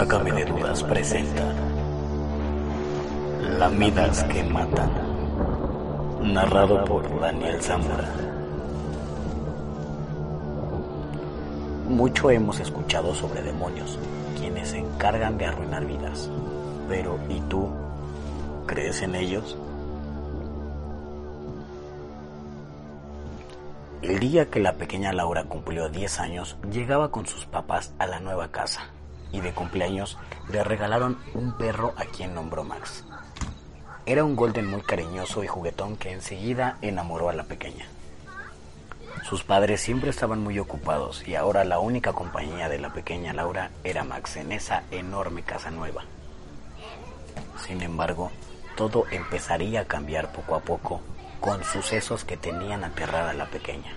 Sácame de dudas presenta Lamidas que matan. Narrado por Daniel Zamora. Mucho hemos escuchado sobre demonios, quienes se encargan de arruinar vidas. Pero, ¿y tú? ¿Crees en ellos? El día que la pequeña Laura cumplió 10 años, llegaba con sus papás a la nueva casa y de cumpleaños le regalaron un perro a quien nombró Max. Era un golden muy cariñoso y juguetón que enseguida enamoró a la pequeña. Sus padres siempre estaban muy ocupados y ahora la única compañía de la pequeña Laura era Max en esa enorme casa nueva. Sin embargo, todo empezaría a cambiar poco a poco con sucesos que tenían aterrada a la pequeña.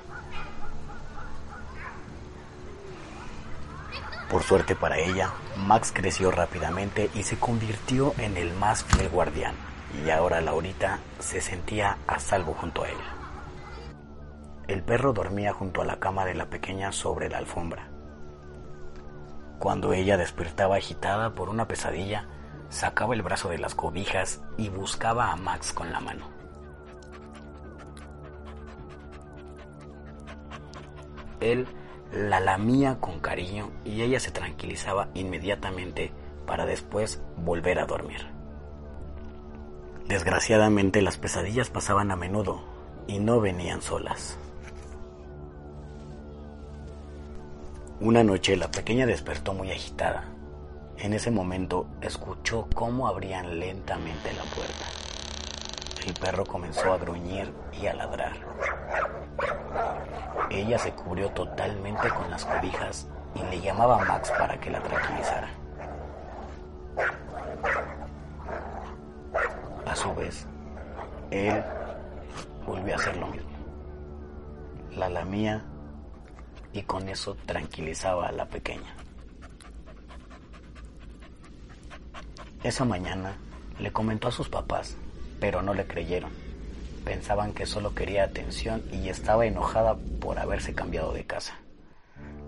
Por suerte para ella, Max creció rápidamente y se convirtió en el más fiel guardián, y ahora Laurita se sentía a salvo junto a él. El perro dormía junto a la cama de la pequeña sobre la alfombra. Cuando ella despertaba agitada por una pesadilla, sacaba el brazo de las cobijas y buscaba a Max con la mano. Él la lamía con cariño y ella se tranquilizaba inmediatamente para después volver a dormir. Desgraciadamente las pesadillas pasaban a menudo y no venían solas. Una noche la pequeña despertó muy agitada. En ese momento escuchó cómo abrían lentamente la puerta. El perro comenzó a gruñir y a ladrar. Ella se cubrió totalmente con las cobijas y le llamaba a Max para que la tranquilizara. A su vez, él volvió a hacer lo mismo. La lamía y con eso tranquilizaba a la pequeña. Esa mañana le comentó a sus papás, pero no le creyeron. Pensaban que solo quería atención y estaba enojada por haberse cambiado de casa.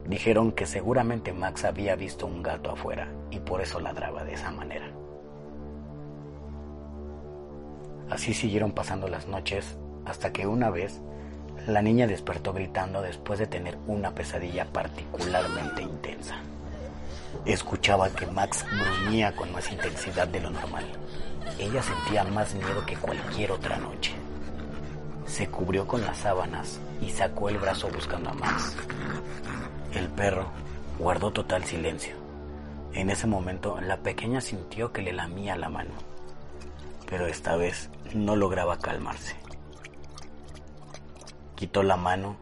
Dijeron que seguramente Max había visto un gato afuera y por eso ladraba de esa manera. Así siguieron pasando las noches hasta que una vez la niña despertó gritando después de tener una pesadilla particularmente intensa. Escuchaba que Max gruñía con más intensidad de lo normal. Ella sentía más miedo que cualquier otra noche. Se cubrió con las sábanas y sacó el brazo buscando a Max. El perro guardó total silencio. En ese momento la pequeña sintió que le lamía la mano, pero esta vez no lograba calmarse. Quitó la mano,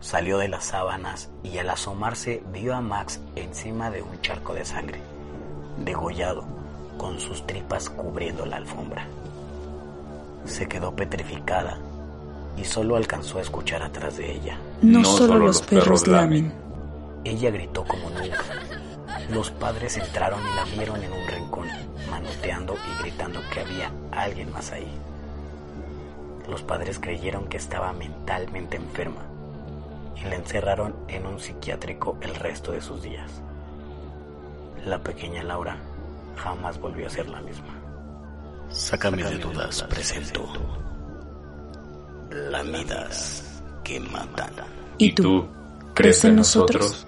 salió de las sábanas y al asomarse vio a Max encima de un charco de sangre, degollado, con sus tripas cubriendo la alfombra. Se quedó petrificada y solo alcanzó a escuchar atrás de ella. No, no solo, solo, los perros, perros lamen. Ella gritó como nunca. Los padres entraron y la vieron en un rincón, manoteando y gritando que había alguien más ahí. Los padres creyeron que estaba mentalmente enferma y la encerraron en un psiquiátrico el resto de sus días. La pequeña Laura jamás volvió a ser la misma. Sácame de dudas, presento. Lamidas que matan. ¿Y tú? ¿Crees en nosotros?